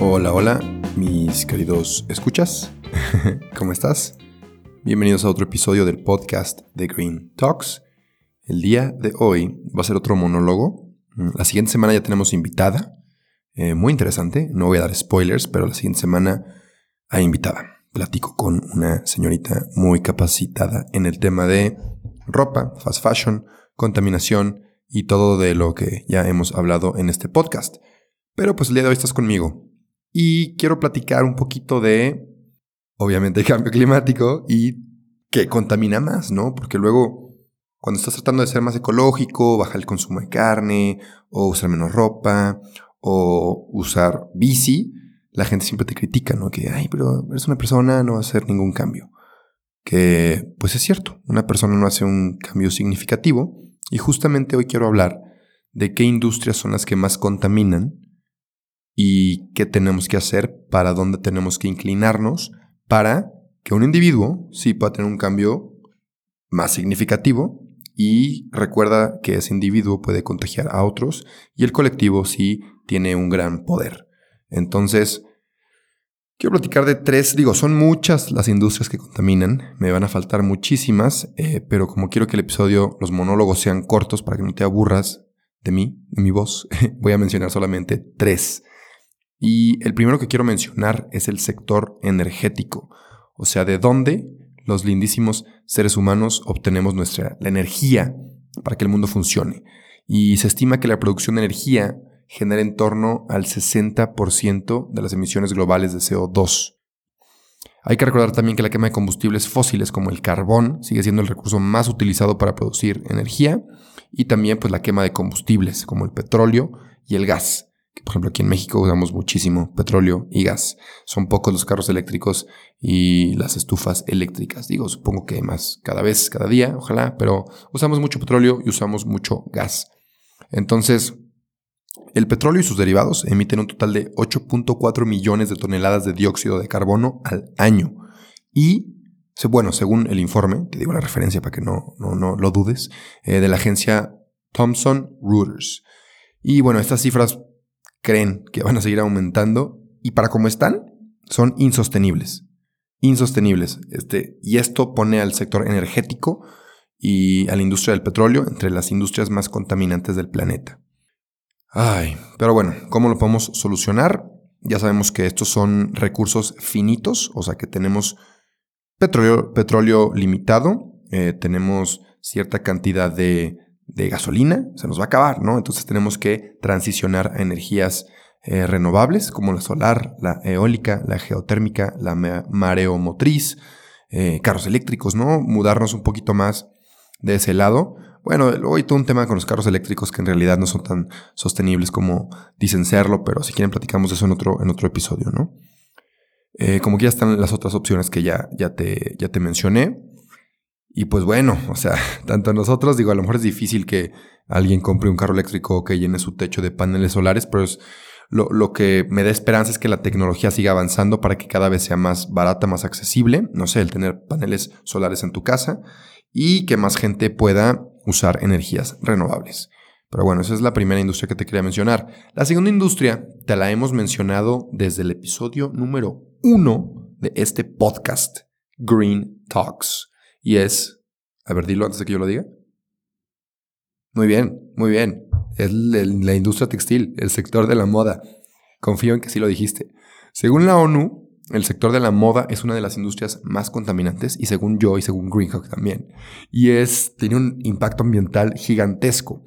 Hola, hola, mis queridos escuchas. ¿Cómo estás? Bienvenidos a otro episodio del podcast de Green Talks. El día de hoy va a ser otro monólogo. La siguiente semana ya tenemos invitada. Eh, muy interesante. No voy a dar spoilers, pero la siguiente semana hay invitada. Platico con una señorita muy capacitada en el tema de ropa, fast fashion, contaminación y todo de lo que ya hemos hablado en este podcast. Pero pues el día de hoy estás conmigo y quiero platicar un poquito de, obviamente, el cambio climático y qué contamina más, ¿no? Porque luego, cuando estás tratando de ser más ecológico, bajar el consumo de carne, o usar menos ropa, o usar bici, la gente siempre te critica, ¿no? Que, ay, pero eres una persona, no va a hacer ningún cambio. Que, pues es cierto, una persona no hace un cambio significativo. Y justamente hoy quiero hablar de qué industrias son las que más contaminan y qué tenemos que hacer, para dónde tenemos que inclinarnos para que un individuo sí pueda tener un cambio más significativo y recuerda que ese individuo puede contagiar a otros y el colectivo sí tiene un gran poder. Entonces, quiero platicar de tres, digo, son muchas las industrias que contaminan, me van a faltar muchísimas, eh, pero como quiero que el episodio, los monólogos sean cortos para que no te aburras de mí, de mi voz, voy a mencionar solamente tres. Y el primero que quiero mencionar es el sector energético, o sea, de dónde los lindísimos seres humanos obtenemos nuestra la energía para que el mundo funcione. Y se estima que la producción de energía genera en torno al 60% de las emisiones globales de CO2. Hay que recordar también que la quema de combustibles fósiles como el carbón sigue siendo el recurso más utilizado para producir energía y también pues la quema de combustibles como el petróleo y el gas por ejemplo, aquí en México usamos muchísimo petróleo y gas. Son pocos los carros eléctricos y las estufas eléctricas. Digo, supongo que más cada vez, cada día, ojalá, pero usamos mucho petróleo y usamos mucho gas. Entonces, el petróleo y sus derivados emiten un total de 8.4 millones de toneladas de dióxido de carbono al año. Y, bueno, según el informe, te digo la referencia para que no, no, lo dudes, eh, de la agencia Thomson Reuters. Y bueno, estas cifras creen que van a seguir aumentando y para como están, son insostenibles. Insostenibles. Este, y esto pone al sector energético y a la industria del petróleo entre las industrias más contaminantes del planeta. Ay, pero bueno, ¿cómo lo podemos solucionar? Ya sabemos que estos son recursos finitos, o sea que tenemos petróleo, petróleo limitado, eh, tenemos cierta cantidad de de gasolina, se nos va a acabar, ¿no? Entonces tenemos que transicionar a energías eh, renovables como la solar, la eólica, la geotérmica, la mareomotriz, eh, carros eléctricos, ¿no? Mudarnos un poquito más de ese lado. Bueno, luego hay todo un tema con los carros eléctricos que en realidad no son tan sostenibles como dicen serlo, pero si quieren platicamos de eso en otro, en otro episodio, ¿no? Eh, como que ya están las otras opciones que ya, ya, te, ya te mencioné. Y pues bueno, o sea, tanto nosotros, digo, a lo mejor es difícil que alguien compre un carro eléctrico que llene su techo de paneles solares, pero es lo, lo, que me da esperanza es que la tecnología siga avanzando para que cada vez sea más barata, más accesible, no sé, el tener paneles solares en tu casa y que más gente pueda usar energías renovables. Pero bueno, esa es la primera industria que te quería mencionar. La segunda industria te la hemos mencionado desde el episodio número uno de este podcast, Green Talks. Y es, a ver, dilo antes de que yo lo diga. Muy bien, muy bien. Es la industria textil, el sector de la moda. Confío en que sí lo dijiste. Según la ONU, el sector de la moda es una de las industrias más contaminantes y según yo y según Greenhawk también. Y es, tiene un impacto ambiental gigantesco.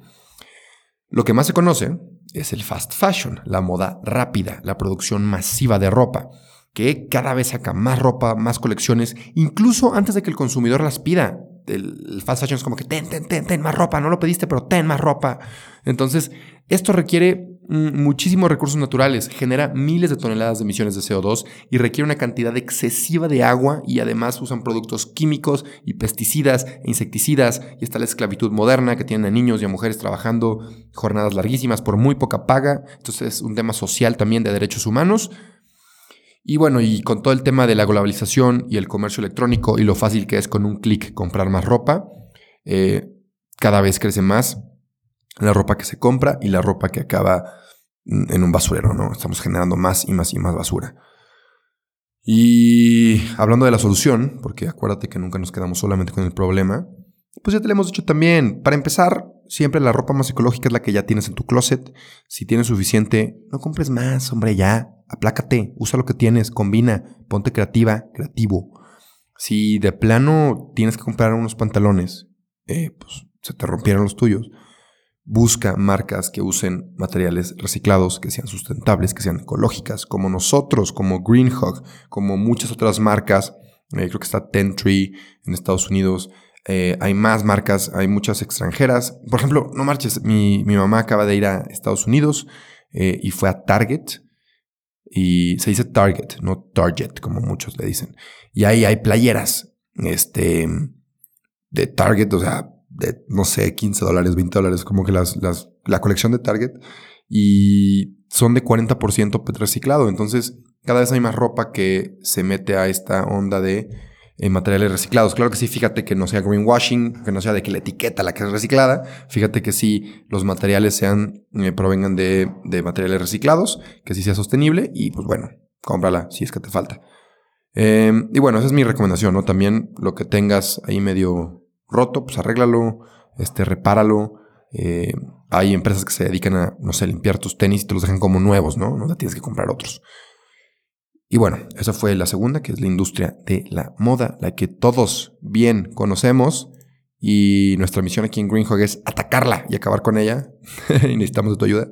Lo que más se conoce es el fast fashion, la moda rápida, la producción masiva de ropa que cada vez saca más ropa, más colecciones, incluso antes de que el consumidor las pida. El, fast fashion es como que ten, ten, ten, ten más ropa, no lo pediste, pero ten más ropa. Entonces, esto requiere mm, muchísimos recursos naturales, genera miles de toneladas de emisiones de CO2 y requiere una cantidad excesiva de agua y además usan productos químicos y pesticidas e insecticidas y está la esclavitud moderna que tienen a niños y a mujeres trabajando jornadas larguísimas por muy poca paga. Entonces es un tema social también de derechos humanos. Y bueno, y con todo el tema de la globalización y el comercio electrónico y lo fácil que es con un clic comprar más ropa, eh, cada vez crece más la ropa que se compra y la ropa que acaba en un basurero, ¿no? Estamos generando más y más y más basura. Y hablando de la solución, porque acuérdate que nunca nos quedamos solamente con el problema, pues ya te lo hemos dicho también. Para empezar, siempre la ropa más ecológica es la que ya tienes en tu closet. Si tienes suficiente, no compres más, hombre, ya. Aplácate, usa lo que tienes, combina, ponte creativa, creativo. Si de plano tienes que comprar unos pantalones, eh, pues se te rompieron los tuyos Busca marcas que usen materiales reciclados, que sean sustentables, que sean ecológicas, como nosotros, como Greenhug, como muchas otras marcas. Eh, creo que está Ten Tree en Estados Unidos. Eh, hay más marcas, hay muchas extranjeras. Por ejemplo, no marches, mi, mamá acaba de ir a Estados Unidos eh, y fue a Target. Y se dice Target, no Target, como muchos le dicen. Y ahí hay playeras este, de Target, o sea, de, no sé, 15 dólares, 20 dólares, como que las, las, la colección de Target, y son de 40% reciclado. Entonces, cada vez hay más ropa que se mete a esta onda de eh, materiales reciclados. Claro que sí, fíjate que no sea greenwashing, que no sea de que la etiqueta la que es reciclada. Fíjate que sí los materiales sean, eh, provengan de, de, materiales reciclados, que sí sea sostenible y pues bueno, cómprala si es que te falta. Em, y bueno, esa es mi recomendación, ¿no? También lo que tengas ahí medio roto, pues arréglalo, este, repáralo. Eh, hay empresas que se dedican a, no sé, limpiar tus tenis y te los dejan como nuevos, ¿no? No te tienes que comprar otros. Y bueno, esa fue la segunda, que es la industria de la moda, la que todos bien conocemos. Y nuestra misión aquí en Greenhog es atacarla y acabar con ella. y necesitamos de tu ayuda.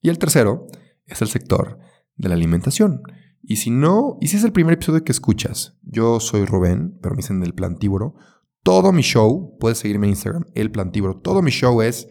Y el tercero es el sector de la alimentación. Y si no, y si es el primer episodio que escuchas, yo soy Rubén, pero me dicen del plantívoro. Todo mi show, puedes seguirme en Instagram, El Plantívoro, todo mi show es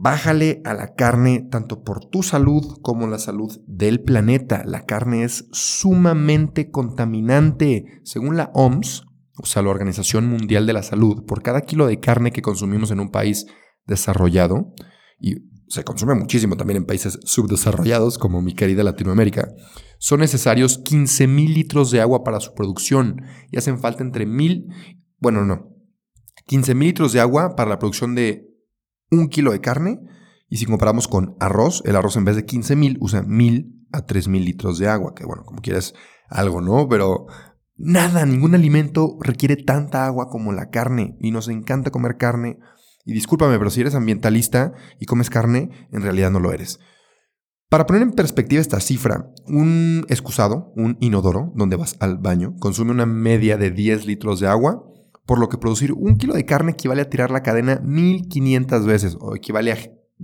bájale a la carne tanto por tu salud como la salud del planeta. La carne es sumamente contaminante. Según la OMS, o sea, la Organización Mundial de la Salud, por cada kilo de carne que consumimos en un país desarrollado, y se consume muchísimo también en países subdesarrollados como mi querida Latinoamérica, son necesarios 15 mil litros de agua para su producción y hacen falta entre mil, bueno, no, 15 mil litros de agua para la producción de un kilo de carne. Y si comparamos con arroz, el arroz en vez de 15 mil usa mil a 3 mil litros de agua, que bueno, como quieras algo, ¿no? Pero nada, ningún alimento requiere tanta agua como la carne y nos encanta comer carne. Y discúlpame, pero si eres ambientalista y comes carne, en realidad no lo eres. Para poner en perspectiva esta cifra, un excusado, un inodoro, donde vas al baño, consume una media de 10 litros de agua, por lo que producir un kilo de carne equivale a tirar la cadena 1500 veces, o equivale a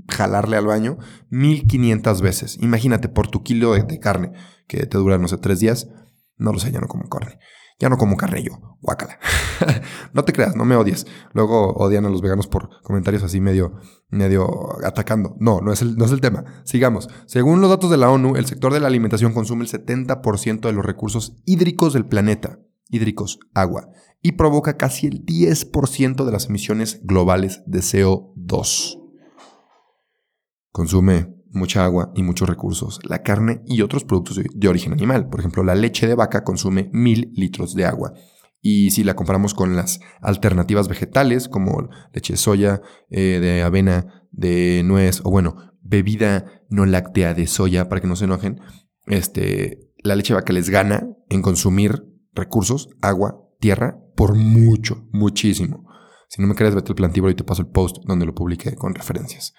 jalarle al baño 1500 veces. Imagínate, por tu kilo de, carne, que te dura, no sé, tres días, no lo sé, ya no como carne. Ya no como carne yo, guácala. no te creas, no me odies. Luego odian a los veganos por comentarios así medio, medio atacando. No, no es, no es el tema. Sigamos. Según los datos de la ONU, el sector de la alimentación consume el 70% de los recursos hídricos del planeta. Hídricos, agua. Y provoca casi el 10% de las emisiones globales de CO2. Consume mucha agua y muchos recursos, la carne y otros productos de, origen animal. Por ejemplo, la leche de vaca consume mil litros de agua. Y si la comparamos con las alternativas vegetales, como leche de soya, eh, de avena, de nuez, o bueno, bebida no láctea de soya, para que no se enojen, este, la leche de vaca les gana en consumir recursos, agua, tierra, por mucho, muchísimo. Si no me crees, vete al plantívoro y te paso el post donde lo publiqué con referencias.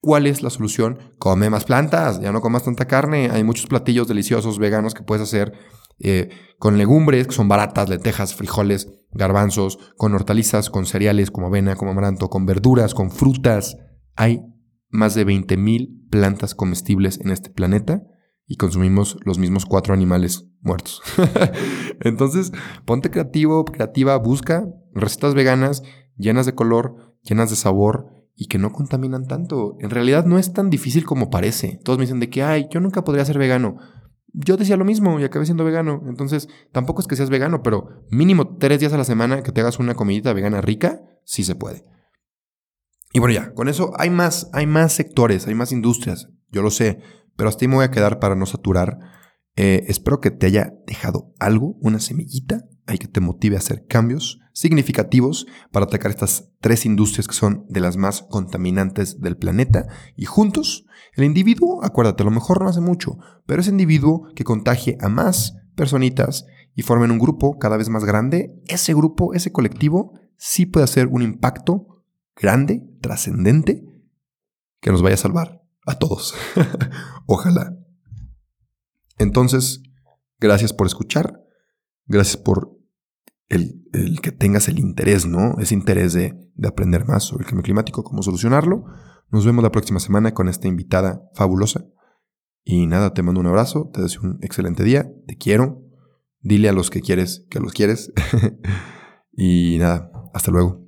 ¿Cuál es la solución? Come más plantas, ya no comas tanta carne. Hay muchos platillos deliciosos veganos que puedes hacer eh, con legumbres, que son baratas, lentejas, frijoles, garbanzos, con hortalizas, con cereales como avena, como amaranto, con verduras, con frutas. Hay más de 20.000 plantas comestibles en este planeta y consumimos los mismos cuatro animales muertos. Entonces, ponte creativo, creativa, busca recetas veganas llenas de color, llenas de sabor y que no contaminan tanto. En realidad no es tan difícil como parece. Todos me dicen de que, ay, yo nunca podría ser vegano. Yo decía lo mismo y acabé siendo vegano. Entonces, tampoco es que seas vegano, pero mínimo tres días a la semana que te hagas una comidita vegana rica, sí se puede. Y bueno, ya, con eso hay más, hay más sectores, hay más industrias, yo lo sé, pero hasta ahí me voy a quedar para no saturar. Eh, espero que te haya dejado algo, una semillita, hay que te motive a hacer cambios significativos para atacar estas tres industrias que son de las más contaminantes del planeta y juntos el individuo, acuérdate, a lo mejor no hace mucho, pero ese individuo que contagie a más personitas y formen un grupo cada vez más grande, ese grupo, ese colectivo, sí puede hacer un impacto grande, trascendente, que nos vaya a salvar a todos. Ojalá. Entonces, gracias por escuchar, gracias por el, que tengas el interés, ¿no? Ese interés de, de aprender más sobre el cambio climático, cómo solucionarlo. Nos vemos la próxima semana con esta invitada fabulosa. Y nada, te mando un abrazo, te deseo un excelente día, te quiero. Dile a los que quieres que los quieres. y nada, hasta luego.